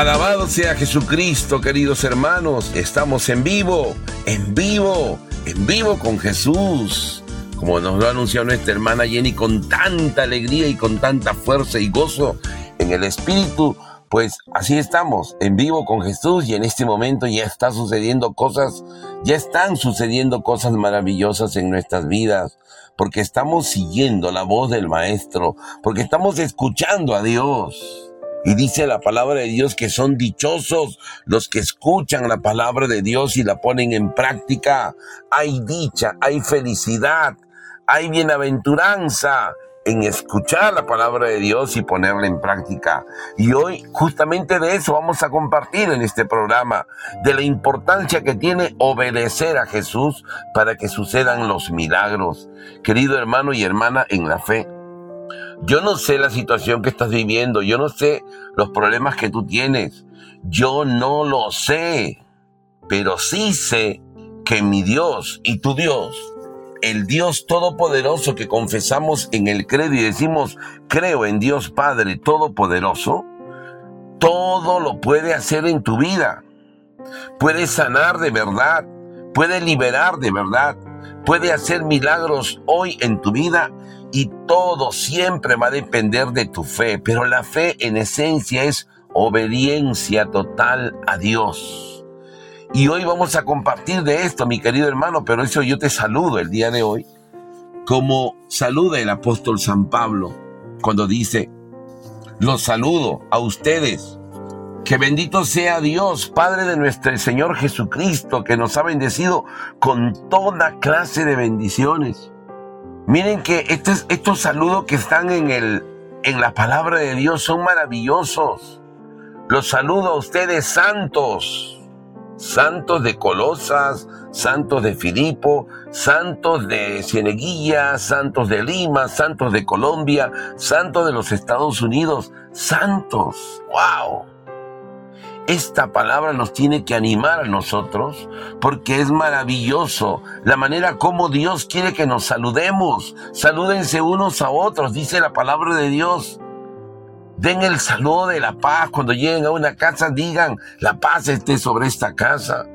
Alabado sea Jesucristo, queridos hermanos. Estamos en vivo, en vivo, en vivo con Jesús. Como nos lo anunció nuestra hermana Jenny con tanta alegría y con tanta fuerza y gozo en el Espíritu, pues así estamos, en vivo con Jesús y en este momento ya está sucediendo cosas, ya están sucediendo cosas maravillosas en nuestras vidas, porque estamos siguiendo la voz del Maestro, porque estamos escuchando a Dios. Y dice la palabra de Dios que son dichosos los que escuchan la palabra de Dios y la ponen en práctica. Hay dicha, hay felicidad, hay bienaventuranza en escuchar la palabra de Dios y ponerla en práctica. Y hoy justamente de eso vamos a compartir en este programa, de la importancia que tiene obedecer a Jesús para que sucedan los milagros. Querido hermano y hermana en la fe, yo no sé la situación que estás viviendo, yo no sé los problemas que tú tienes, yo no lo sé, pero sí sé que mi Dios y tu Dios, el Dios Todopoderoso que confesamos en el credo y decimos, creo en Dios Padre Todopoderoso, todo lo puede hacer en tu vida. Puede sanar de verdad, puede liberar de verdad, puede hacer milagros hoy en tu vida y todo siempre va a depender de tu fe, pero la fe en esencia es obediencia total a Dios. Y hoy vamos a compartir de esto, mi querido hermano, pero eso yo te saludo el día de hoy, como saluda el apóstol San Pablo cuando dice, los saludo a ustedes. Que bendito sea Dios, Padre de nuestro Señor Jesucristo, que nos ha bendecido con toda clase de bendiciones Miren que estos, estos saludos que están en, el, en la palabra de Dios son maravillosos. Los saludo a ustedes santos, santos de Colosas, santos de Filipo, santos de Cieneguilla, santos de Lima, santos de Colombia, santos de los Estados Unidos, santos. ¡Wow! Esta palabra nos tiene que animar a nosotros porque es maravilloso la manera como Dios quiere que nos saludemos. Salúdense unos a otros, dice la palabra de Dios. Den el saludo de la paz. Cuando lleguen a una casa, digan, la paz esté sobre esta casa.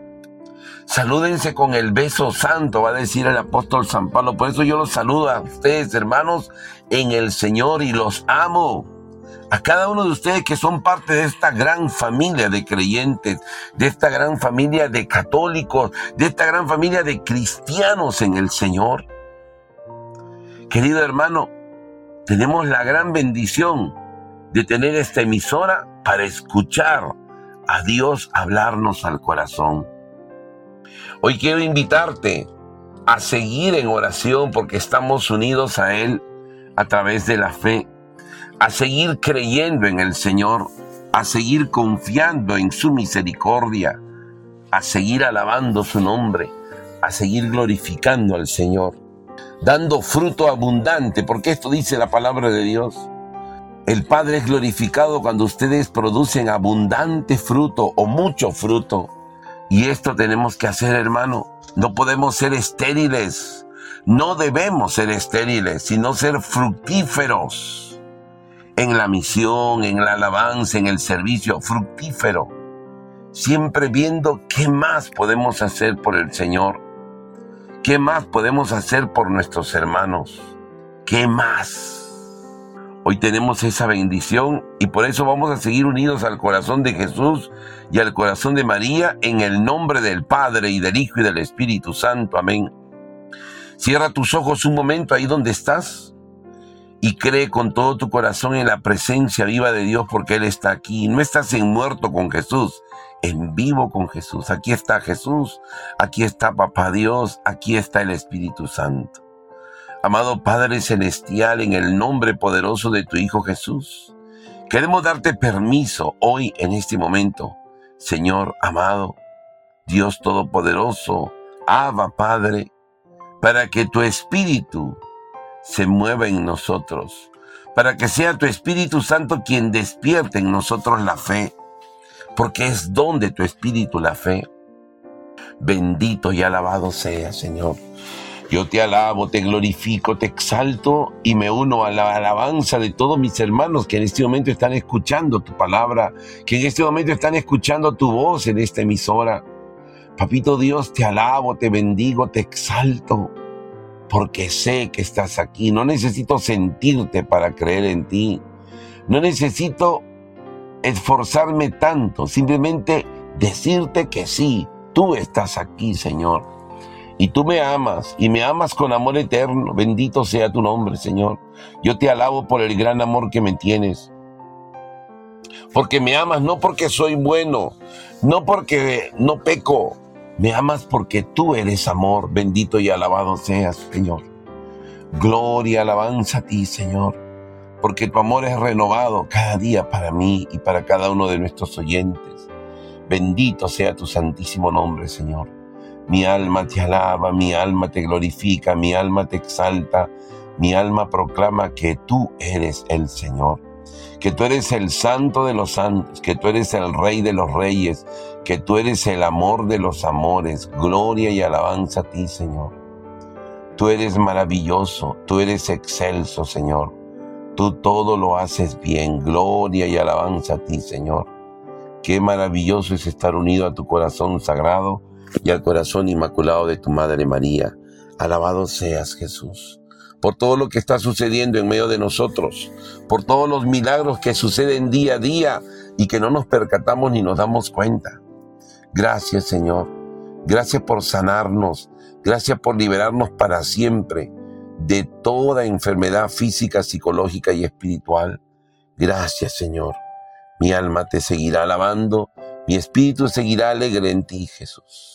Salúdense con el beso santo, va a decir el apóstol San Pablo. Por eso yo los saludo a ustedes, hermanos, en el Señor y los amo a cada uno de ustedes que son parte de esta gran familia de creyentes, de esta gran familia de católicos, de esta gran familia de cristianos en el Señor. Querido hermano, tenemos la gran bendición de tener esta emisora para escuchar a Dios hablarnos al corazón. Hoy quiero invitarte a seguir en oración porque estamos unidos a Él a través de la fe a seguir creyendo en el Señor, a seguir confiando en su misericordia, a seguir alabando su nombre, a seguir glorificando al Señor, dando fruto abundante, porque esto dice la palabra de Dios. El Padre es glorificado cuando ustedes producen abundante fruto o mucho fruto. Y esto tenemos que hacer, hermano. No podemos ser estériles. No debemos ser estériles, sino ser fructíferos en la misión, en la alabanza, en el servicio fructífero, siempre viendo qué más podemos hacer por el Señor, qué más podemos hacer por nuestros hermanos, qué más. Hoy tenemos esa bendición y por eso vamos a seguir unidos al corazón de Jesús y al corazón de María en el nombre del Padre y del Hijo y del Espíritu Santo. Amén. Cierra tus ojos un momento ahí donde estás y cree con todo tu corazón en la presencia viva de Dios porque Él está aquí. No estás en muerto con Jesús, en vivo con Jesús. Aquí está Jesús, aquí está Papá Dios, aquí está el Espíritu Santo. Amado Padre Celestial, en el nombre poderoso de tu Hijo Jesús, queremos darte permiso hoy en este momento, Señor amado, Dios Todopoderoso, Abba Padre, para que tu Espíritu se mueva en nosotros, para que sea tu Espíritu Santo quien despierte en nosotros la fe, porque es don de tu Espíritu la fe. Bendito y alabado sea, Señor. Yo te alabo, te glorifico, te exalto y me uno a la alabanza de todos mis hermanos que en este momento están escuchando tu palabra, que en este momento están escuchando tu voz en esta emisora. Papito Dios, te alabo, te bendigo, te exalto, porque sé que estás aquí. No necesito sentirte para creer en ti. No necesito esforzarme tanto, simplemente decirte que sí, tú estás aquí, Señor y tú me amas y me amas con amor eterno. Bendito sea tu nombre, Señor. Yo te alabo por el gran amor que me tienes. Porque me amas no porque soy bueno, no porque no peco. Me amas porque tú eres amor. Bendito y alabado seas, Señor. Gloria, alabanza a ti, Señor. Porque tu amor es renovado cada día para mí y para cada uno de nuestros oyentes. Bendito sea tu santísimo nombre, Señor. Mi alma te alaba, mi alma te glorifica, mi alma te exalta, mi alma proclama que tú eres el Señor, que tú eres el santo de los santos, que tú eres el rey de los reyes, que tú eres el amor de los amores. Gloria y alabanza a ti, Señor. Tú eres maravilloso, tú eres excelso, Señor. Tú todo lo haces bien. Gloria y alabanza a ti, Señor. Qué maravilloso es estar unido a tu corazón sagrado y al corazón inmaculado de tu Madre María. Alabado seas Jesús, por todo lo que está sucediendo en medio de nosotros, por todos los milagros que suceden día a día y que no nos percatamos ni nos damos cuenta. Gracias Señor, gracias por sanarnos, gracias por liberarnos para siempre de toda enfermedad física, psicológica y espiritual. Gracias Señor, mi alma te seguirá alabando, mi espíritu seguirá alegre en ti Jesús.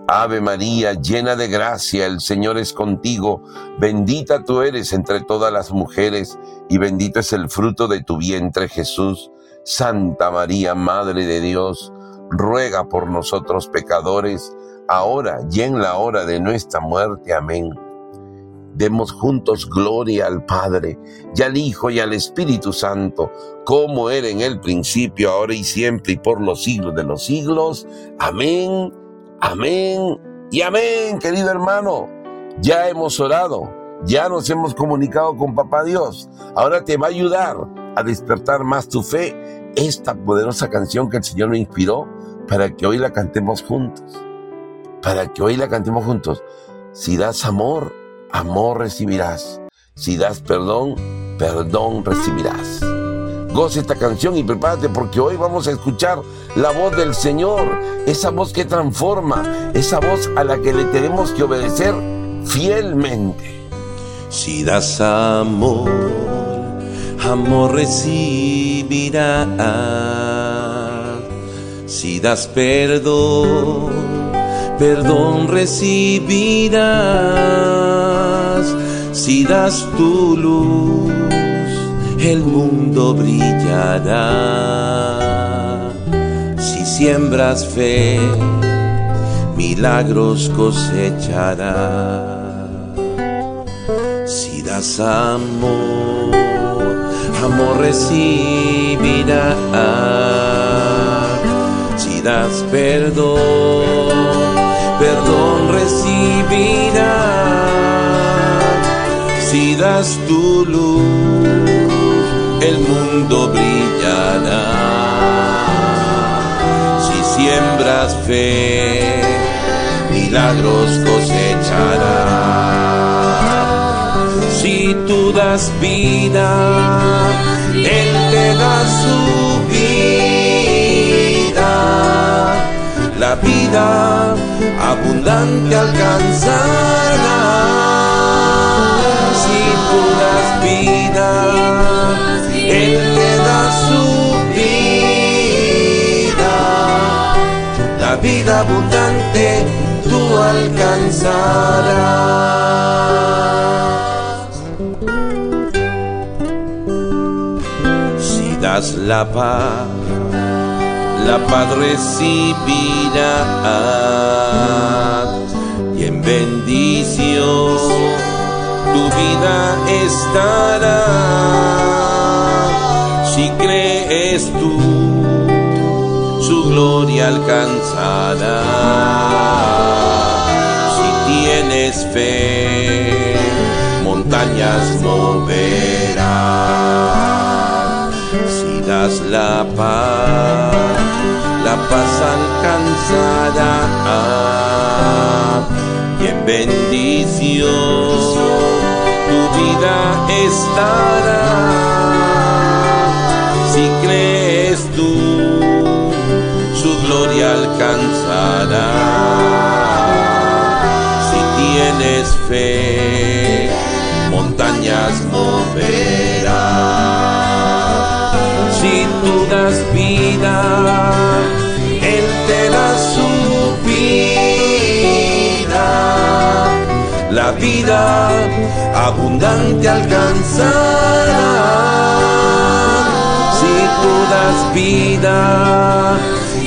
Ave María, llena de gracia, el Señor es contigo, bendita tú eres entre todas las mujeres, y bendito es el fruto de tu vientre Jesús. Santa María, Madre de Dios, ruega por nosotros pecadores, ahora y en la hora de nuestra muerte. Amén. Demos juntos gloria al Padre, y al Hijo, y al Espíritu Santo, como era en el principio, ahora y siempre, y por los siglos de los siglos. Amén Amén y amén, querido hermano. Ya hemos orado, ya nos hemos comunicado con Papá Dios. Ahora te va a ayudar a despertar más tu fe esta poderosa canción que el Señor me inspiró para que hoy la cantemos juntos. Para que hoy la cantemos juntos. Si das amor, amor recibirás. Si das perdón, perdón recibirás. Goce esta canción y prepárate porque hoy vamos a escuchar la voz del Señor, esa voz que transforma, esa voz a la que le tenemos que obedecer fielmente. Si das amor, amor recibirás. Si das perdón, perdón recibirás. Si das tu luz el mundo brillará. Si siembras fe, milagros cosechará. Si das amor, amor recibirá. Si das perdón, perdón recibirá. Si das tu luz el mundo brillará. Si siembras fe, milagros cosecharás. Si tú das vida, Él te da su vida. La vida abundante alcanzará. Si tú das vida, vida abundante tú alcanzarás. das la paz, la paz recibirás y en bendición tu vida estará. Si crees tú, su gloria alcanzará. Si tienes fe, montañas moverá. Si das la paz, la paz alcanzará. Y en bendición tu vida estará. Si tienes fe, montañas moverá. Si tú das vida, Él te da su vida. La vida abundante alcanzará. Si tú das vida,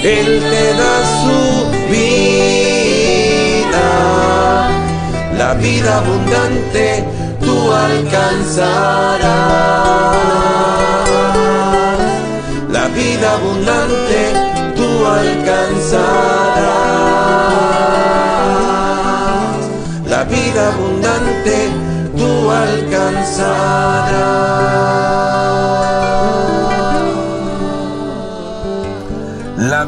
Él te da su vida. La vida abundante tú alcanzarás. La vida abundante tú alcanzarás. La vida abundante tú alcanzarás.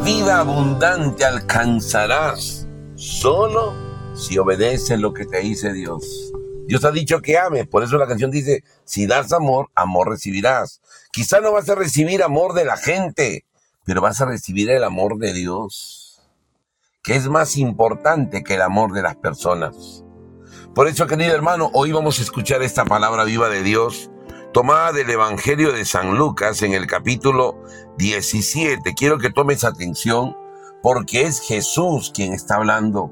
Vida abundante alcanzarás solo si obedeces lo que te dice Dios. Dios ha dicho que ames, por eso la canción dice, si das amor, amor recibirás. Quizá no vas a recibir amor de la gente, pero vas a recibir el amor de Dios, que es más importante que el amor de las personas. Por eso, querido hermano, hoy vamos a escuchar esta palabra viva de Dios, tomada del Evangelio de San Lucas en el capítulo 17. Quiero que tomes atención porque es Jesús quien está hablando.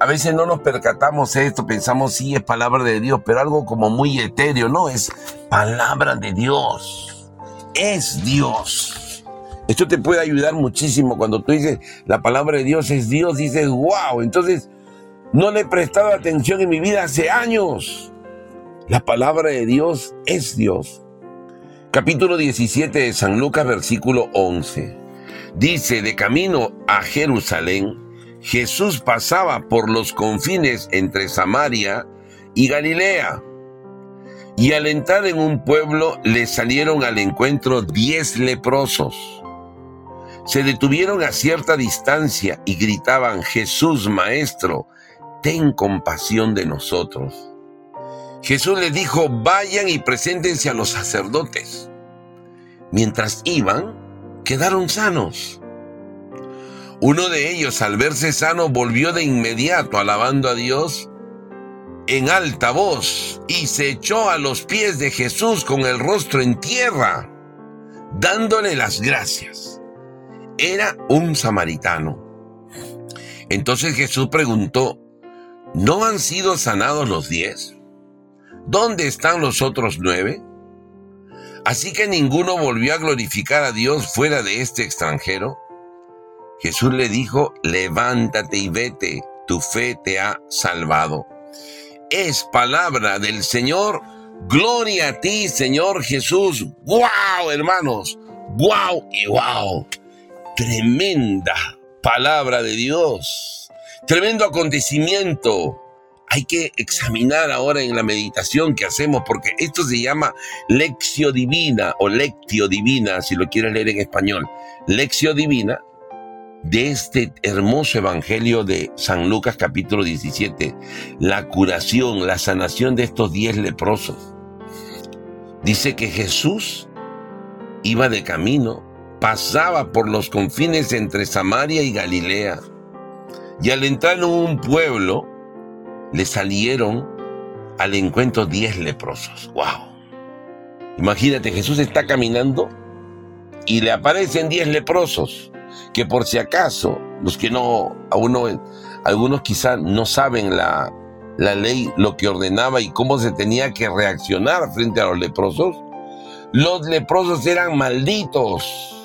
A veces no nos percatamos esto, pensamos sí es palabra de Dios, pero algo como muy etéreo, no, es palabra de Dios. Es Dios. Esto te puede ayudar muchísimo cuando tú dices la palabra de Dios es Dios, dices, wow, entonces no le he prestado atención en mi vida hace años. La palabra de Dios es Dios. Capítulo 17 de San Lucas, versículo 11. Dice, de camino a Jerusalén, Jesús pasaba por los confines entre Samaria y Galilea. Y al entrar en un pueblo le salieron al encuentro diez leprosos. Se detuvieron a cierta distancia y gritaban, Jesús, Maestro, ten compasión de nosotros. Jesús les dijo, vayan y preséntense a los sacerdotes. Mientras iban, quedaron sanos. Uno de ellos, al verse sano, volvió de inmediato alabando a Dios en alta voz y se echó a los pies de Jesús con el rostro en tierra, dándole las gracias. Era un samaritano. Entonces Jesús preguntó, ¿no han sido sanados los diez? ¿Dónde están los otros nueve? Así que ninguno volvió a glorificar a Dios fuera de este extranjero. Jesús le dijo, levántate y vete, tu fe te ha salvado. Es palabra del Señor. Gloria a ti, Señor Jesús. ¡Wow, hermanos! ¡Wow y wow! Tremenda palabra de Dios. Tremendo acontecimiento. Hay que examinar ahora en la meditación que hacemos, porque esto se llama lección divina o lectio divina, si lo quieres leer en español. Lección divina de este hermoso evangelio de San Lucas capítulo 17, la curación, la sanación de estos diez leprosos. Dice que Jesús iba de camino, pasaba por los confines entre Samaria y Galilea, y al entrar en un pueblo, le salieron al encuentro diez leprosos. ¡Wow! Imagínate, Jesús está caminando y le aparecen diez leprosos que por si acaso, los que no, a uno, algunos quizá no saben la, la ley, lo que ordenaba y cómo se tenía que reaccionar frente a los leprosos, Los leprosos eran malditos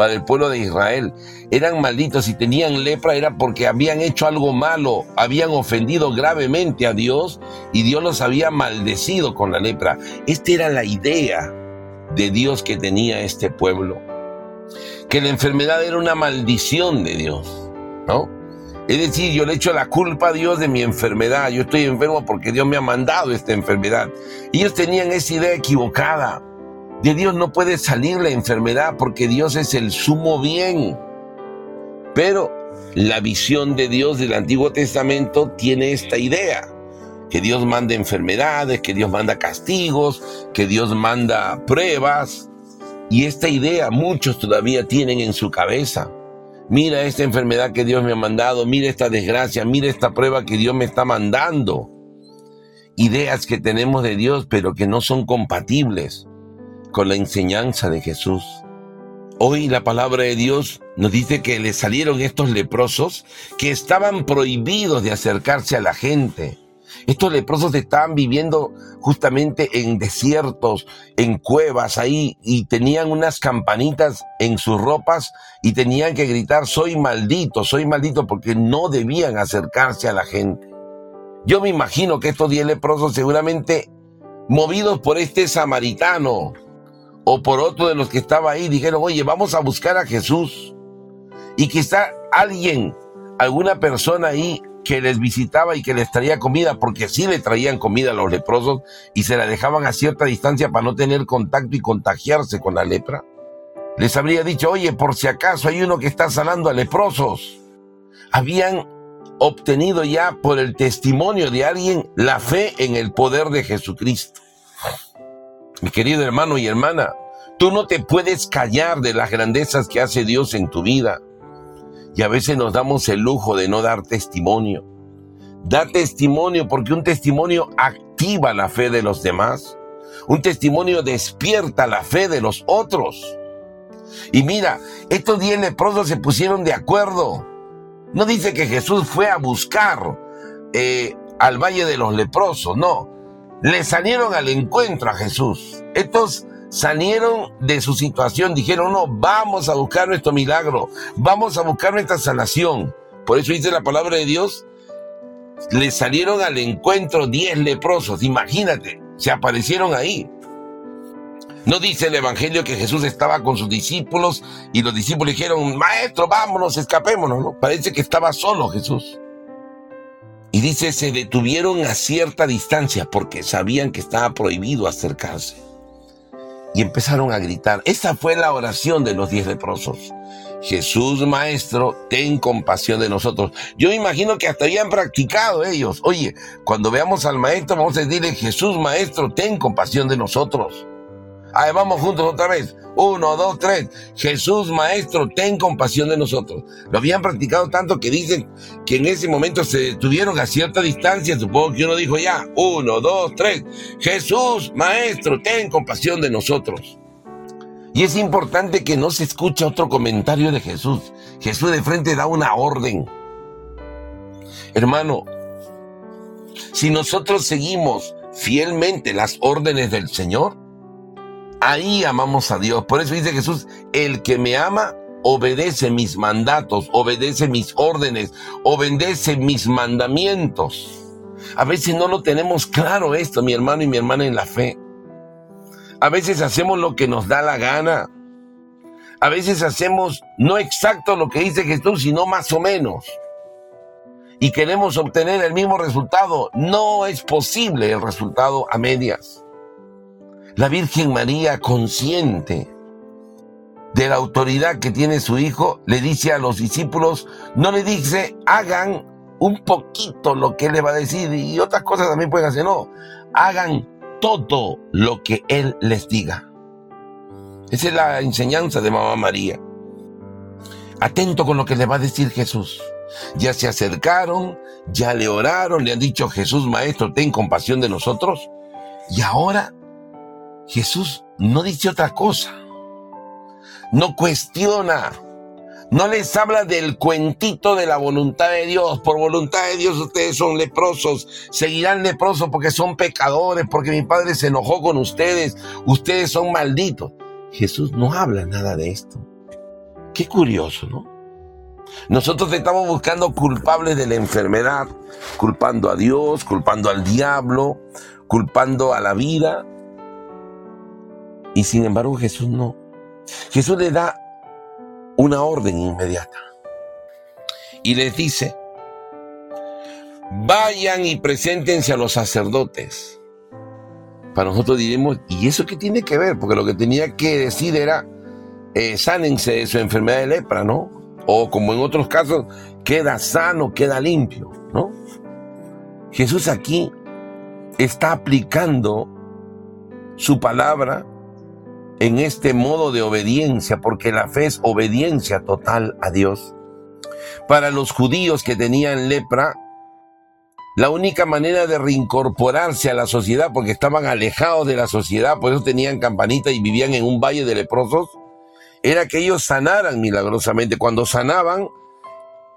para el pueblo de Israel. Eran malditos y tenían lepra era porque habían hecho algo malo, habían ofendido gravemente a Dios y Dios los había maldecido con la lepra. Esta era la idea de Dios que tenía este pueblo. Que la enfermedad era una maldición de Dios, ¿no? Es decir, yo le echo la culpa a Dios de mi enfermedad. Yo estoy enfermo porque Dios me ha mandado esta enfermedad. Ellos tenían esa idea equivocada. De Dios no puede salir la enfermedad porque Dios es el sumo bien. Pero la visión de Dios del Antiguo Testamento tiene esta idea. Que Dios manda enfermedades, que Dios manda castigos, que Dios manda pruebas. Y esta idea muchos todavía tienen en su cabeza mira esta enfermedad que Dios me ha mandado, mira esta desgracia, mira esta prueba que Dios me está mandando. Ideas que tenemos de Dios, pero que no son compatibles con la enseñanza de Jesús. Hoy la palabra de Dios nos dice que le salieron estos leprosos que estaban prohibidos de acercarse a la gente estos leprosos estaban viviendo justamente en desiertos, en cuevas ahí, y tenían unas campanitas en sus ropas y tenían que gritar, soy maldito, soy maldito, porque no debían acercarse a la gente. Yo me imagino que estos diez leprosos seguramente, movidos por este samaritano o por otro de los que estaba ahí, dijeron, oye, vamos a buscar a Jesús. Y quizá alguien, alguna persona ahí que les visitaba y que les traía comida, porque sí le traían comida a los leprosos y se la dejaban a cierta distancia para no tener contacto y contagiarse con la lepra. Les habría dicho, oye, por si acaso hay uno que está sanando a leprosos. Habían obtenido ya por el testimonio de alguien la fe en el poder de Jesucristo. Mi querido hermano y hermana, tú no te puedes callar de las grandezas que hace Dios en tu vida y a veces nos damos el lujo de no dar testimonio. Da testimonio porque un testimonio activa la fe de los demás. Un testimonio despierta la fe de los otros. Y mira, estos diez leprosos se pusieron de acuerdo. No dice que Jesús fue a buscar eh, al Valle de los Leprosos, no. Le salieron al encuentro a Jesús. Estos salieron de su situación, dijeron, no, vamos a buscar nuestro milagro, vamos a buscar nuestra sanación. Por eso dice la palabra de Dios, le salieron al encuentro diez leprosos, imagínate, se aparecieron ahí. No dice el Evangelio que Jesús estaba con sus discípulos y los discípulos dijeron, maestro, vámonos, escapémonos, ¿no? Parece que estaba solo Jesús. Y dice, se detuvieron a cierta distancia porque sabían que estaba prohibido acercarse y empezaron a gritar. Esa fue la oración de los diez leprosos. Jesús Maestro, ten compasión de nosotros. Yo me imagino que hasta habían practicado ellos. Oye, cuando veamos al Maestro, vamos a decirle, Jesús Maestro, ten compasión de nosotros. Ahí vamos juntos otra vez. Uno, dos, tres. Jesús Maestro, ten compasión de nosotros. Lo habían practicado tanto que dicen que en ese momento se detuvieron a cierta distancia. Supongo que uno dijo ya, uno, dos, tres. Jesús Maestro, ten compasión de nosotros. Y es importante que no se escuche otro comentario de Jesús. Jesús de frente da una orden. Hermano, si nosotros seguimos fielmente las órdenes del Señor, Ahí amamos a Dios. Por eso dice Jesús, el que me ama obedece mis mandatos, obedece mis órdenes, obedece mis mandamientos. A veces no lo tenemos claro esto, mi hermano y mi hermana en la fe. A veces hacemos lo que nos da la gana. A veces hacemos no exacto lo que dice Jesús, sino más o menos. Y queremos obtener el mismo resultado. No es posible el resultado a medias. La Virgen María, consciente de la autoridad que tiene su hijo, le dice a los discípulos, no le dice, hagan un poquito lo que él le va a decir y otras cosas también pueden hacer, no, hagan todo lo que él les diga. Esa es la enseñanza de Mamá María. Atento con lo que le va a decir Jesús. Ya se acercaron, ya le oraron, le han dicho, Jesús Maestro, ten compasión de nosotros. Y ahora Jesús no dice otra cosa. No cuestiona. No les habla del cuentito de la voluntad de Dios. Por voluntad de Dios ustedes son leprosos. Seguirán leprosos porque son pecadores, porque mi Padre se enojó con ustedes. Ustedes son malditos. Jesús no habla nada de esto. Qué curioso, ¿no? Nosotros estamos buscando culpables de la enfermedad, culpando a Dios, culpando al diablo, culpando a la vida. Y sin embargo Jesús no. Jesús le da una orden inmediata. Y les dice, vayan y preséntense a los sacerdotes. Para nosotros diremos, ¿y eso qué tiene que ver? Porque lo que tenía que decir era, eh, sánense de su enfermedad de lepra, ¿no? O como en otros casos, queda sano, queda limpio, ¿no? Jesús aquí está aplicando su palabra en este modo de obediencia, porque la fe es obediencia total a Dios. Para los judíos que tenían lepra, la única manera de reincorporarse a la sociedad, porque estaban alejados de la sociedad, por eso tenían campanita y vivían en un valle de leprosos, era que ellos sanaran milagrosamente. Cuando sanaban,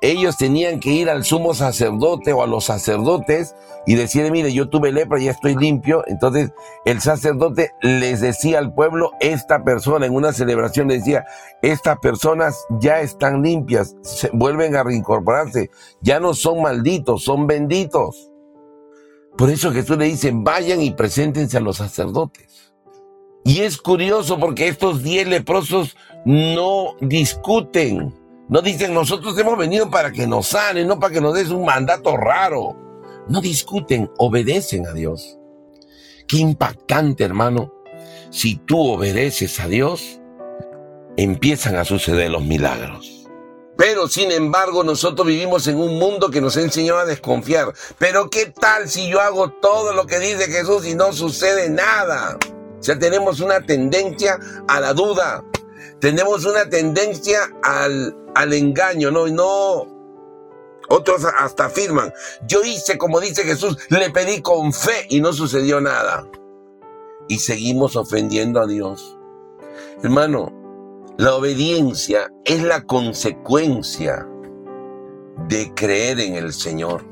ellos tenían que ir al sumo sacerdote o a los sacerdotes y decir, mire, yo tuve lepra, ya estoy limpio. Entonces el sacerdote les decía al pueblo, esta persona en una celebración le decía, estas personas ya están limpias, se vuelven a reincorporarse, ya no son malditos, son benditos. Por eso Jesús le dice, vayan y preséntense a los sacerdotes. Y es curioso porque estos diez leprosos no discuten no dicen, nosotros hemos venido para que nos sanen, no para que nos des un mandato raro. No discuten, obedecen a Dios. Qué impactante, hermano. Si tú obedeces a Dios, empiezan a suceder los milagros. Pero sin embargo, nosotros vivimos en un mundo que nos enseñó a desconfiar. Pero ¿qué tal si yo hago todo lo que dice Jesús y no sucede nada? O sea, tenemos una tendencia a la duda. Tenemos una tendencia al, al engaño, ¿no? No. Otros hasta afirman, yo hice como dice Jesús, le pedí con fe y no sucedió nada. Y seguimos ofendiendo a Dios. Hermano, la obediencia es la consecuencia de creer en el Señor.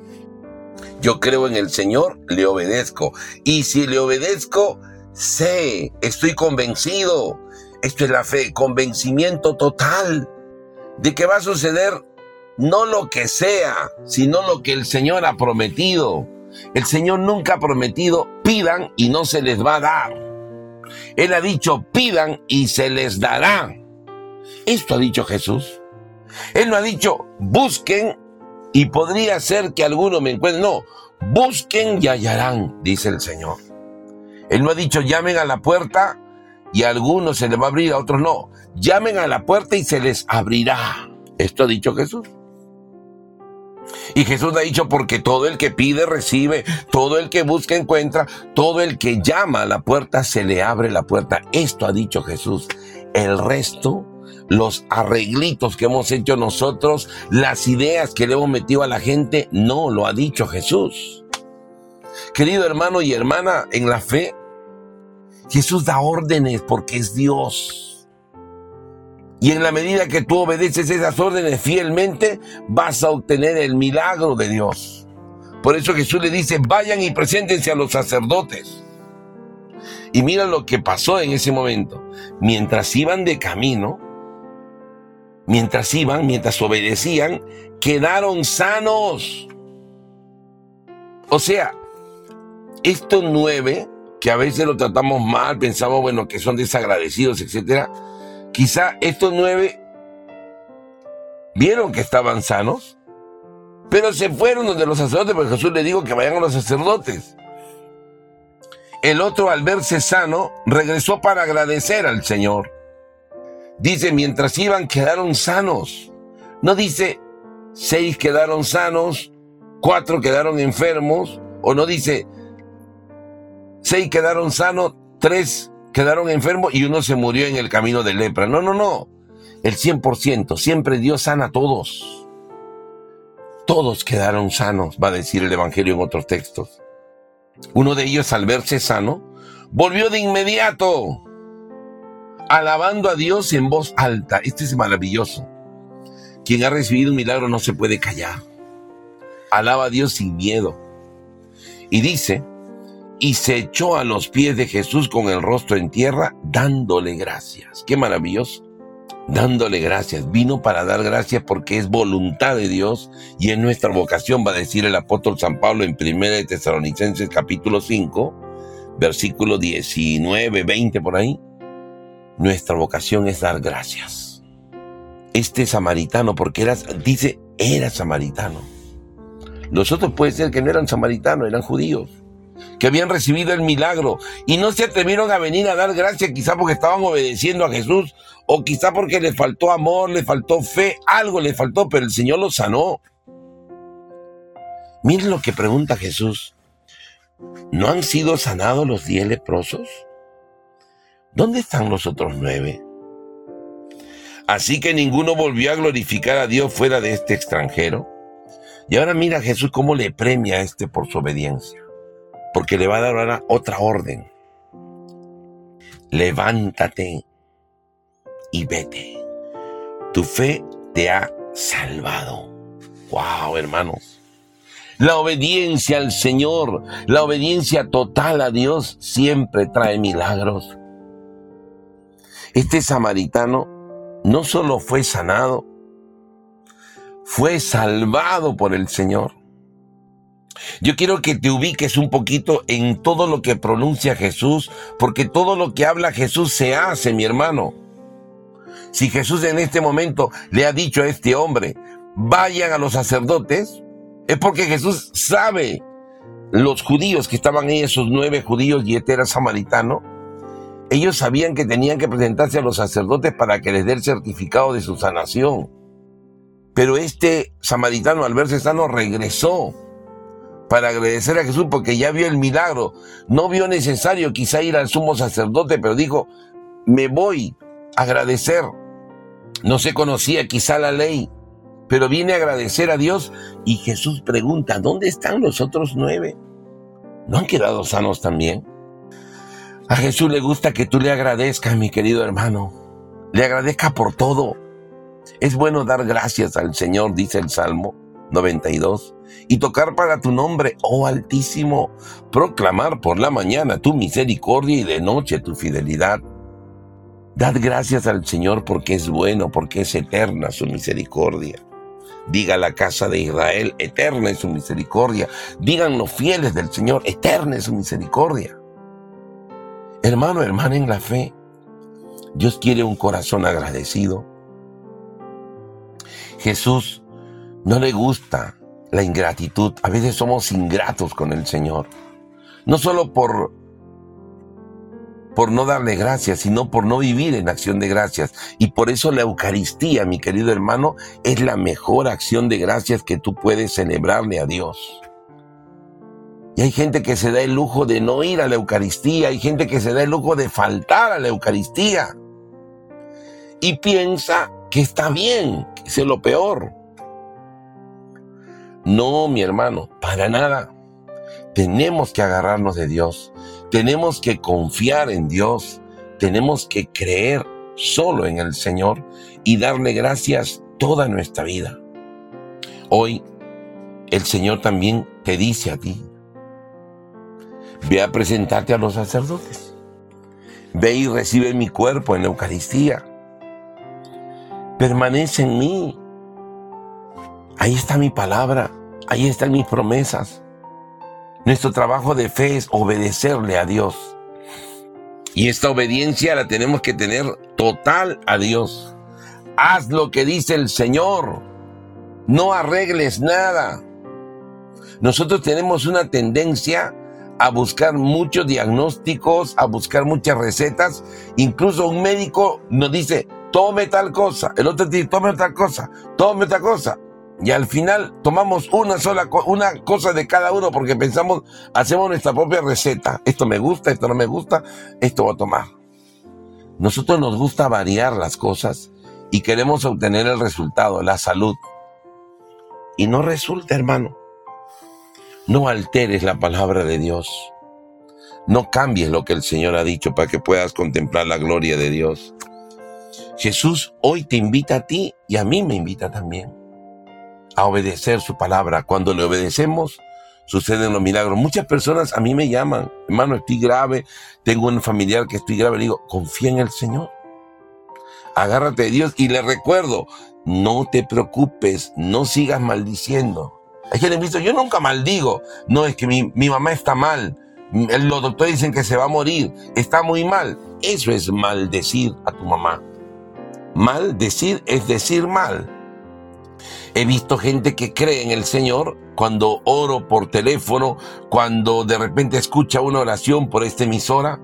Yo creo en el Señor, le obedezco. Y si le obedezco, sé, estoy convencido. Esto es la fe, convencimiento total de que va a suceder no lo que sea, sino lo que el Señor ha prometido. El Señor nunca ha prometido, pidan y no se les va a dar. Él ha dicho, pidan y se les dará. Esto ha dicho Jesús. Él no ha dicho, busquen y podría ser que alguno me encuentre. No, busquen y hallarán, dice el Señor. Él no ha dicho, llamen a la puerta y a algunos se les va a abrir, a otros no. Llamen a la puerta y se les abrirá. Esto ha dicho Jesús. Y Jesús ha dicho, porque todo el que pide recibe, todo el que busca encuentra, todo el que llama a la puerta se le abre la puerta. Esto ha dicho Jesús. El resto, los arreglitos que hemos hecho nosotros, las ideas que le hemos metido a la gente, no lo ha dicho Jesús. Querido hermano y hermana en la fe, Jesús da órdenes porque es Dios. Y en la medida que tú obedeces esas órdenes fielmente, vas a obtener el milagro de Dios. Por eso Jesús le dice, vayan y preséntense a los sacerdotes. Y mira lo que pasó en ese momento. Mientras iban de camino, mientras iban, mientras obedecían, quedaron sanos. O sea, estos nueve que a veces lo tratamos mal, pensamos, bueno, que son desagradecidos, etcétera. Quizá estos nueve vieron que estaban sanos, pero se fueron donde los sacerdotes, porque Jesús le dijo que vayan a los sacerdotes. El otro, al verse sano, regresó para agradecer al Señor. Dice, mientras iban, quedaron sanos. No dice, seis quedaron sanos, cuatro quedaron enfermos, o no dice, seis quedaron sanos, tres quedaron enfermos y uno se murió en el camino de lepra. No, no, no. El 100%. Siempre Dios sana a todos. Todos quedaron sanos, va a decir el Evangelio en otros textos. Uno de ellos, al verse sano, volvió de inmediato, alabando a Dios en voz alta. Este es maravilloso. Quien ha recibido un milagro no se puede callar. Alaba a Dios sin miedo. Y dice, y se echó a los pies de Jesús con el rostro en tierra, dándole gracias. Qué maravilloso. Dándole gracias. Vino para dar gracias porque es voluntad de Dios y es nuestra vocación, va a decir el apóstol San Pablo en 1 de Tesalonicenses capítulo 5, versículo 19, 20 por ahí. Nuestra vocación es dar gracias. Este samaritano, porque era, dice, era samaritano. Los otros puede ser que no eran samaritanos, eran judíos que habían recibido el milagro y no se atrevieron a venir a dar gracias quizá porque estaban obedeciendo a Jesús o quizá porque les faltó amor, les faltó fe, algo les faltó, pero el Señor los sanó. Miren lo que pregunta Jesús. ¿No han sido sanados los diez leprosos? ¿Dónde están los otros nueve? Así que ninguno volvió a glorificar a Dios fuera de este extranjero. Y ahora mira Jesús cómo le premia a este por su obediencia porque le va a dar ahora otra orden. Levántate y vete. Tu fe te ha salvado. Wow, hermanos. La obediencia al Señor, la obediencia total a Dios siempre trae milagros. Este samaritano no solo fue sanado, fue salvado por el Señor. Yo quiero que te ubiques un poquito en todo lo que pronuncia Jesús, porque todo lo que habla Jesús se hace, mi hermano. Si Jesús en este momento le ha dicho a este hombre, vayan a los sacerdotes, es porque Jesús sabe los judíos que estaban ahí, esos nueve judíos y este era samaritano, ellos sabían que tenían que presentarse a los sacerdotes para que les dé el certificado de su sanación. Pero este samaritano al verse sano regresó para agradecer a Jesús porque ya vio el milagro. No vio necesario quizá ir al sumo sacerdote, pero dijo, me voy a agradecer. No se conocía quizá la ley, pero viene a agradecer a Dios y Jesús pregunta, ¿dónde están los otros nueve? ¿No han quedado sanos también? A Jesús le gusta que tú le agradezcas, mi querido hermano. Le agradezca por todo. Es bueno dar gracias al Señor, dice el Salmo 92 y tocar para tu nombre, oh Altísimo, proclamar por la mañana tu misericordia y de noche tu fidelidad. Dad gracias al Señor porque es bueno, porque es eterna su misericordia. Diga la casa de Israel, eterna es su misericordia. Digan los fieles del Señor, eterna es su misericordia. Hermano, hermana en la fe, Dios quiere un corazón agradecido. Jesús no le gusta la ingratitud. A veces somos ingratos con el Señor. No solo por, por no darle gracias, sino por no vivir en acción de gracias. Y por eso la Eucaristía, mi querido hermano, es la mejor acción de gracias que tú puedes celebrarle a Dios. Y hay gente que se da el lujo de no ir a la Eucaristía, hay gente que se da el lujo de faltar a la Eucaristía. Y piensa que está bien, que es lo peor. No, mi hermano, para nada. Tenemos que agarrarnos de Dios. Tenemos que confiar en Dios. Tenemos que creer solo en el Señor y darle gracias toda nuestra vida. Hoy el Señor también te dice a ti, ve a presentarte a los sacerdotes. Ve y recibe mi cuerpo en la Eucaristía. Permanece en mí. Ahí está mi palabra, ahí están mis promesas. Nuestro trabajo de fe es obedecerle a Dios. Y esta obediencia la tenemos que tener total a Dios. Haz lo que dice el Señor. No arregles nada. Nosotros tenemos una tendencia a buscar muchos diagnósticos, a buscar muchas recetas. Incluso un médico nos dice, tome tal cosa. El otro dice, tome tal cosa, tome tal cosa. Y al final tomamos una sola una cosa de cada uno porque pensamos, hacemos nuestra propia receta. Esto me gusta, esto no me gusta, esto voy a tomar. Nosotros nos gusta variar las cosas y queremos obtener el resultado, la salud. Y no resulta, hermano. No alteres la palabra de Dios. No cambies lo que el Señor ha dicho para que puedas contemplar la gloria de Dios. Jesús hoy te invita a ti y a mí me invita también a obedecer su palabra. Cuando le obedecemos, suceden los milagros. Muchas personas a mí me llaman, hermano, estoy grave, tengo un familiar que estoy grave, le digo, confía en el Señor. Agárrate de Dios y le recuerdo, no te preocupes, no sigas maldiciendo. Hay quien visto, yo nunca maldigo. No, es que mi, mi mamá está mal. Los doctores dicen que se va a morir. Está muy mal. Eso es maldecir a tu mamá. Maldecir es decir mal. He visto gente que cree en el Señor cuando oro por teléfono, cuando de repente escucha una oración por esta emisora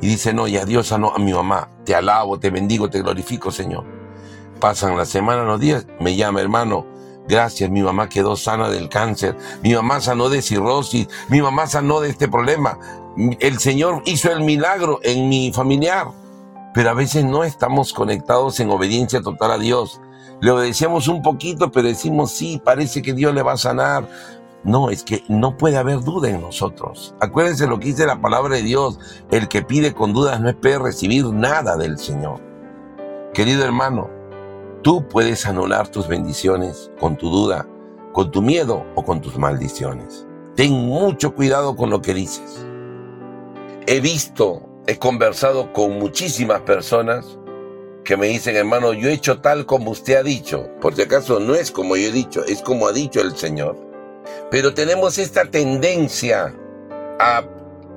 y dice, no, y adiós a, no, a mi mamá, te alabo, te bendigo, te glorifico, Señor. Pasan las semanas, los días, me llama hermano, gracias, mi mamá quedó sana del cáncer, mi mamá sanó de cirrosis, mi mamá sanó de este problema, el Señor hizo el milagro en mi familiar, pero a veces no estamos conectados en obediencia total a Dios. Le obedecemos un poquito, pero decimos, sí, parece que Dios le va a sanar. No, es que no puede haber duda en nosotros. Acuérdense lo que dice la palabra de Dios. El que pide con dudas no espera recibir nada del Señor. Querido hermano, tú puedes anular tus bendiciones con tu duda, con tu miedo o con tus maldiciones. Ten mucho cuidado con lo que dices. He visto, he conversado con muchísimas personas que me dicen, hermano, yo he hecho tal como usted ha dicho. Por si acaso no es como yo he dicho, es como ha dicho el Señor. Pero tenemos esta tendencia a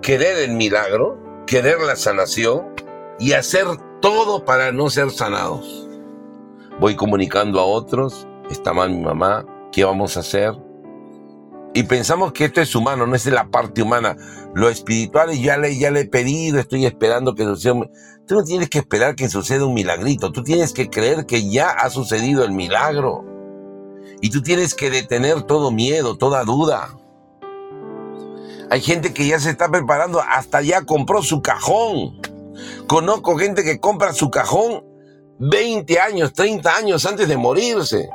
querer el milagro, querer la sanación y hacer todo para no ser sanados. Voy comunicando a otros, está mal mi mamá, ¿qué vamos a hacer? Y pensamos que esto es humano, no es la parte humana. Lo espiritual ya le, ya le he pedido, estoy esperando que suceda. Tú no tienes que esperar que suceda un milagrito, tú tienes que creer que ya ha sucedido el milagro. Y tú tienes que detener todo miedo, toda duda. Hay gente que ya se está preparando, hasta ya compró su cajón. Conozco gente que compra su cajón 20 años, 30 años antes de morirse.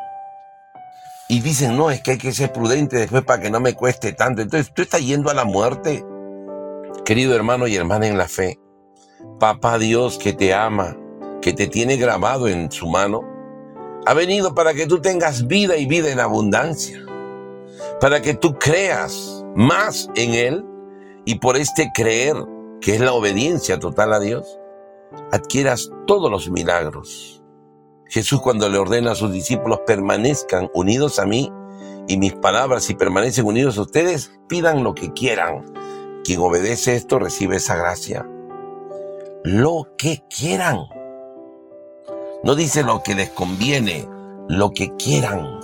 Y dicen, no, es que hay que ser prudente después para que no me cueste tanto. Entonces, tú estás yendo a la muerte. Querido hermano y hermana en la fe, Papá Dios que te ama, que te tiene grabado en su mano, ha venido para que tú tengas vida y vida en abundancia, para que tú creas más en Él y por este creer, que es la obediencia total a Dios, adquieras todos los milagros. Jesús cuando le ordena a sus discípulos permanezcan unidos a mí y mis palabras si permanecen unidos a ustedes, pidan lo que quieran. Quien obedece esto recibe esa gracia lo que quieran. No dice lo que les conviene, lo que quieran.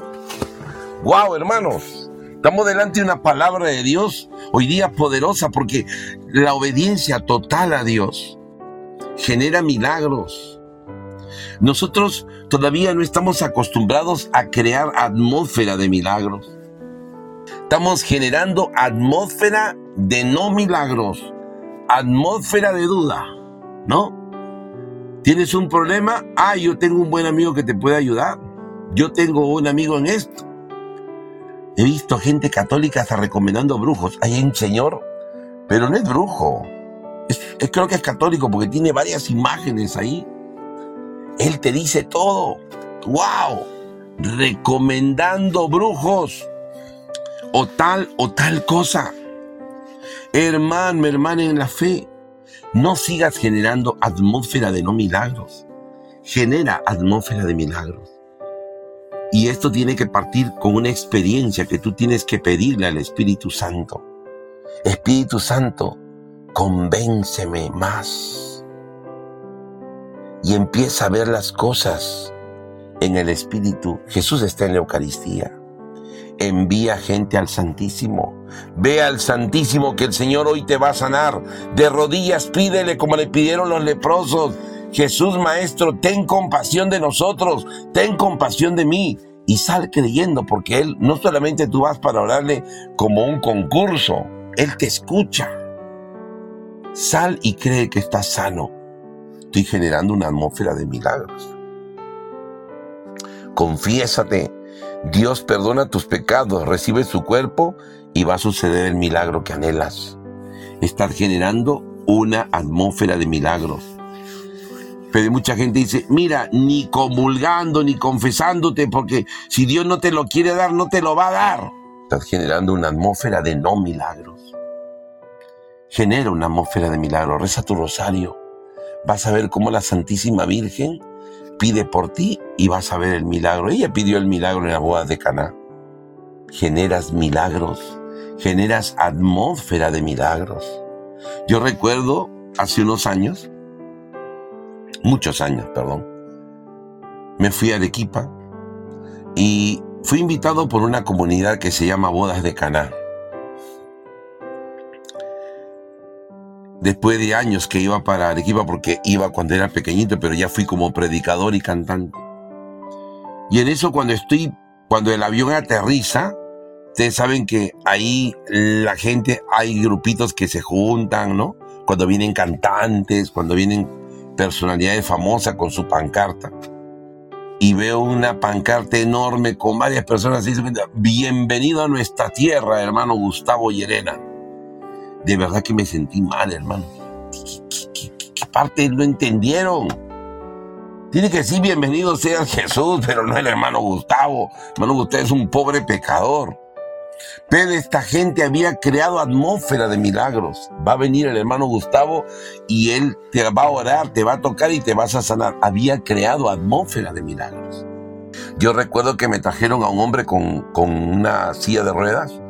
Wow, hermanos, estamos delante de una palabra de Dios hoy día poderosa porque la obediencia total a Dios genera milagros. Nosotros todavía no estamos acostumbrados a crear atmósfera de milagros. Estamos generando atmósfera de no milagros, atmósfera de duda. ¿no? ¿Tienes un problema? Ah, yo tengo un buen amigo que te puede ayudar. Yo tengo un amigo en esto. He visto gente católica hasta recomendando brujos. Hay un señor, pero no es brujo. Es, creo que es católico porque tiene varias imágenes ahí. Él te dice todo. ¡Wow! Recomendando brujos. O tal o tal cosa. Hermano, hermana en la fe. No sigas generando atmósfera de no milagros. Genera atmósfera de milagros. Y esto tiene que partir con una experiencia que tú tienes que pedirle al Espíritu Santo. Espíritu Santo, convénceme más. Y empieza a ver las cosas en el Espíritu. Jesús está en la Eucaristía envía gente al Santísimo. Ve al Santísimo que el Señor hoy te va a sanar. De rodillas pídele como le pidieron los leprosos. Jesús Maestro, ten compasión de nosotros, ten compasión de mí. Y sal creyendo, porque Él no solamente tú vas para orarle como un concurso, Él te escucha. Sal y cree que estás sano. Estoy generando una atmósfera de milagros. Confiésate Dios perdona tus pecados, recibe su cuerpo y va a suceder el milagro que anhelas. Estar generando una atmósfera de milagros. Pero mucha gente dice, mira, ni comulgando, ni confesándote, porque si Dios no te lo quiere dar, no te lo va a dar. Estás generando una atmósfera de no milagros. Genera una atmósfera de milagros. Reza tu rosario. Vas a ver cómo la Santísima Virgen pide por ti y vas a ver el milagro. Ella pidió el milagro en la boda de Caná. Generas milagros, generas atmósfera de milagros. Yo recuerdo hace unos años, muchos años, perdón, me fui a Arequipa y fui invitado por una comunidad que se llama Bodas de Caná. Después de años que iba para Arequipa, porque iba cuando era pequeñito, pero ya fui como predicador y cantante. Y en eso cuando estoy, cuando el avión aterriza, ustedes saben que ahí la gente, hay grupitos que se juntan, ¿no? Cuando vienen cantantes, cuando vienen personalidades famosas con su pancarta. Y veo una pancarta enorme con varias personas diciendo, bienvenido a nuestra tierra, hermano Gustavo Llerena. De verdad que me sentí mal, hermano. ¿Qué, parte lo entendieron? Tiene que decir bienvenido sea Jesús, pero no el hermano Gustavo. Hermano Gustavo es un pobre pecador. Pero esta gente había creado atmósfera de milagros. Va a venir el hermano Gustavo y él te va a orar, te va a tocar y te vas a sanar. Había creado atmósfera de milagros. Yo recuerdo que me trajeron a un hombre con, con una silla de ruedas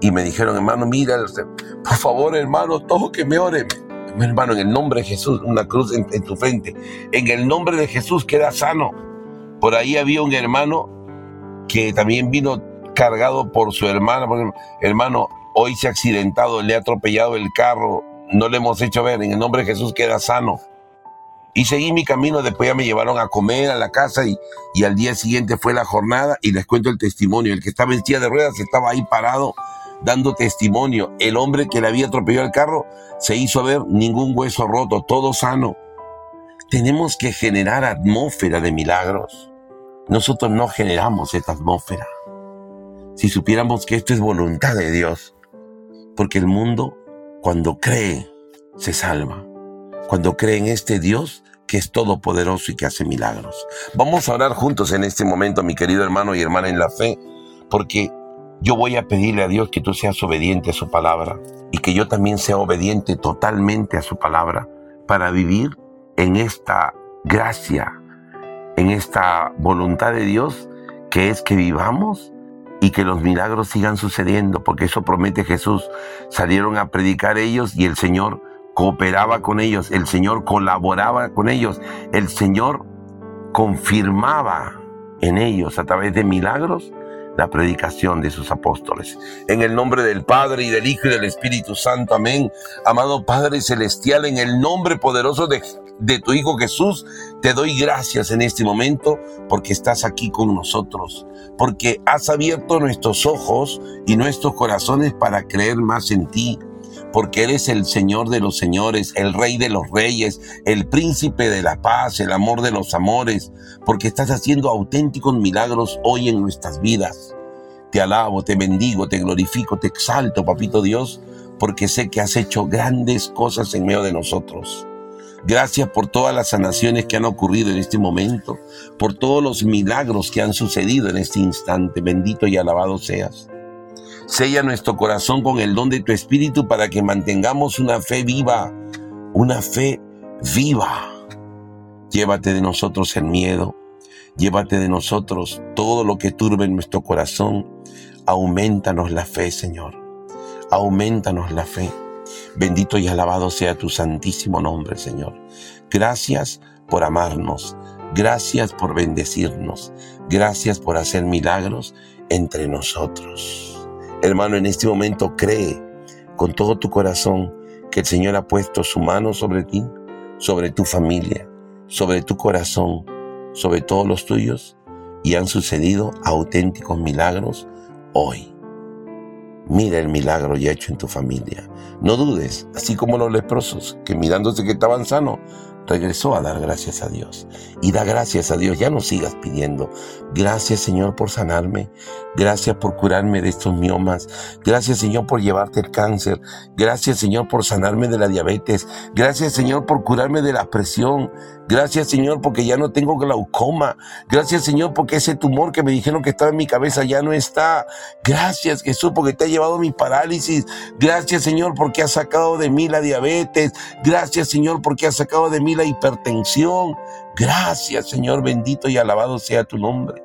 y me dijeron, hermano, mira, por favor, hermano, todo que me ore. Hermano, en el nombre de Jesús, una cruz en, en tu frente. En el nombre de Jesús queda sano. Por ahí había un hermano que también vino cargado por su hermana. hermano, hoy se ha accidentado, le ha atropellado el carro, no le hemos hecho ver, en el nombre de Jesús queda sano. Y seguí mi camino, después ya me llevaron a comer a la casa y, y al día siguiente fue la jornada y les cuento el testimonio. El que estaba en silla de ruedas estaba ahí parado dando testimonio. El hombre que le había atropellado el carro se hizo ver ningún hueso roto, todo sano. Tenemos que generar atmósfera de milagros. Nosotros no generamos esta atmósfera si supiéramos que esto es voluntad de Dios. Porque el mundo, cuando cree, se salva. Cuando cree en este Dios que es todopoderoso y que hace milagros. Vamos a orar juntos en este momento, mi querido hermano y hermana en la fe, porque yo voy a pedirle a Dios que tú seas obediente a su palabra y que yo también sea obediente totalmente a su palabra para vivir en esta gracia, en esta voluntad de Dios, que es que vivamos y que los milagros sigan sucediendo, porque eso promete Jesús. Salieron a predicar ellos y el Señor cooperaba con ellos, el Señor colaboraba con ellos, el Señor confirmaba en ellos a través de milagros la predicación de sus apóstoles. En el nombre del Padre y del Hijo y del Espíritu Santo, amén. Amado Padre Celestial, en el nombre poderoso de, de tu Hijo Jesús, te doy gracias en este momento porque estás aquí con nosotros, porque has abierto nuestros ojos y nuestros corazones para creer más en ti, porque eres el Señor de los señores, el Rey de los reyes, el Príncipe de la paz, el amor de los amores, porque estás haciendo auténticos milagros hoy en nuestras vidas. Te alabo, te bendigo, te glorifico, te exalto, papito Dios, porque sé que has hecho grandes cosas en medio de nosotros. Gracias por todas las sanaciones que han ocurrido en este momento, por todos los milagros que han sucedido en este instante. Bendito y alabado seas. Sella nuestro corazón con el don de tu Espíritu para que mantengamos una fe viva, una fe viva. Llévate de nosotros el miedo, llévate de nosotros todo lo que turbe en nuestro corazón. Aumentanos la fe, Señor. Aumentanos la fe. Bendito y alabado sea tu santísimo nombre, Señor. Gracias por amarnos. Gracias por bendecirnos. Gracias por hacer milagros entre nosotros. Hermano, en este momento cree con todo tu corazón que el Señor ha puesto su mano sobre ti, sobre tu familia, sobre tu corazón, sobre todos los tuyos y han sucedido auténticos milagros hoy. Mira el milagro ya hecho en tu familia. No dudes, así como los leprosos, que mirándose que estaban sanos, regresó a dar gracias a Dios. Y da gracias a Dios, ya no sigas pidiendo. Gracias Señor por sanarme. Gracias por curarme de estos miomas. Gracias Señor por llevarte el cáncer. Gracias Señor por sanarme de la diabetes. Gracias Señor por curarme de la presión. Gracias Señor porque ya no tengo glaucoma. Gracias Señor porque ese tumor que me dijeron que estaba en mi cabeza ya no está. Gracias Jesús porque te ha llevado mi parálisis. Gracias Señor porque has sacado de mí la diabetes. Gracias Señor porque has sacado de mí la hipertensión. Gracias Señor bendito y alabado sea tu nombre.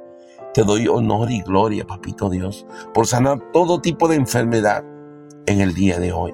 Te doy honor y gloria, papito Dios, por sanar todo tipo de enfermedad en el día de hoy.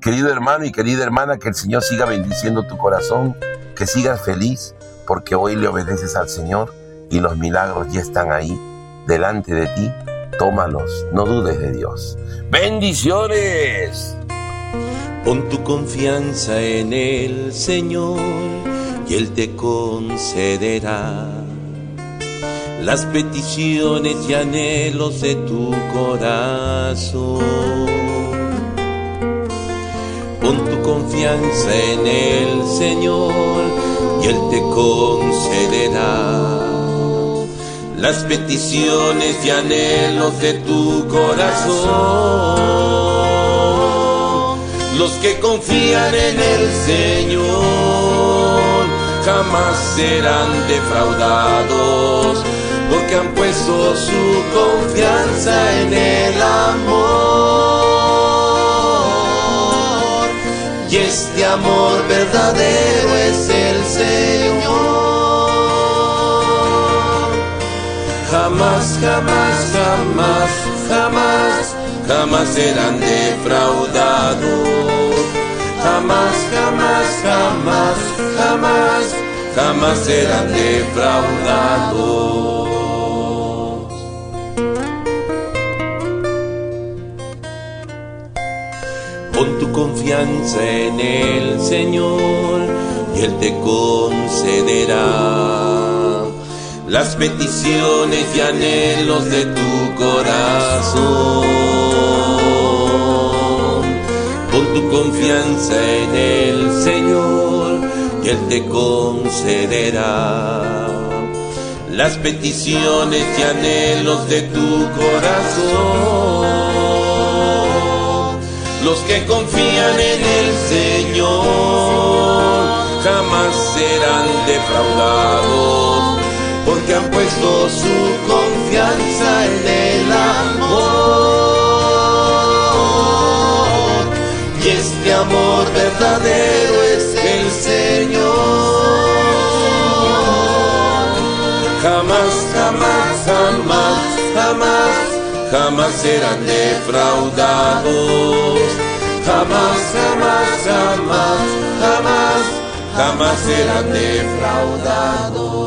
Querido hermano y querida hermana, que el Señor siga bendiciendo tu corazón, que sigas feliz, porque hoy le obedeces al Señor y los milagros ya están ahí, delante de ti. Tómalos, no dudes de Dios. Bendiciones. Pon tu confianza en el Señor y Él te concederá las peticiones y anhelos de tu corazón. Confianza en el Señor y Él te concederá las peticiones y anhelos de tu corazón. Los que confían en el Señor jamás serán defraudados, porque han puesto su confianza en el amor. Y este amor verdadero es el Señor. Jamás, jamás, jamás, jamás jamás serán defraudados. Jamás, jamás, jamás, jamás, jamás serán defraudados. Confianza en el Señor y Él te concederá las peticiones y anhelos de tu corazón. Pon tu confianza en el Señor y Él te concederá las peticiones y anhelos de tu corazón. Los que confían en el Señor jamás serán defraudados porque han puesto su confianza en el amor. Y este amor verdadero es el Señor. Jamás, jamás, jamás, jamás, jamás serán defraudados. Jamás, jamás, jamás, jamás, jamás serán defraudados.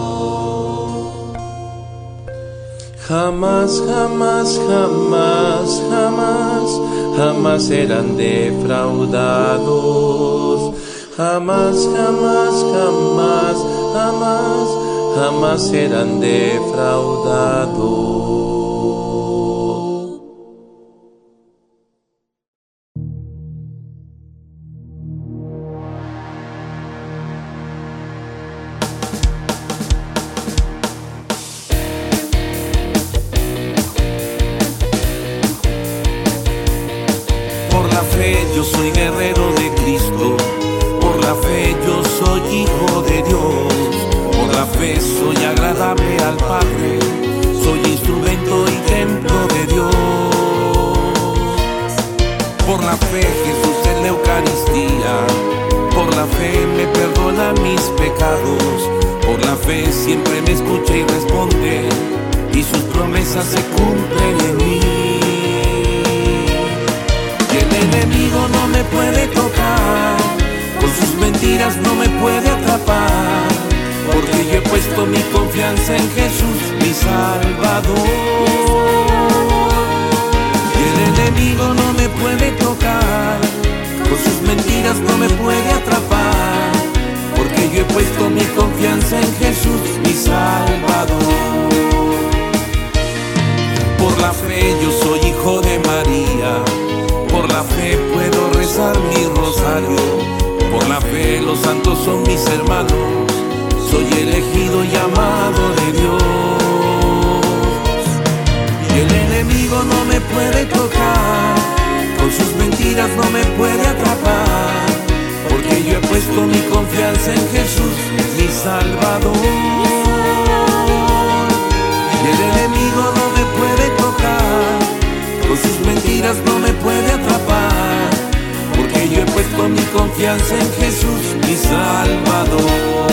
Jamás, jamás, jamás, jamás, jamás serán defraudados. Jamás, jamás, jamás, jamás, jamás serán defraudados. Los santos son mis hermanos, soy elegido y amado de Dios. El enemigo no me puede tocar, con sus mentiras no me puede atrapar, porque yo he puesto mi confianza en Jesús, mi Salvador. Y el enemigo no me puede tocar, con sus mentiras no me puede atrapar, puesto mi confianza en Jesús, mi Salvador.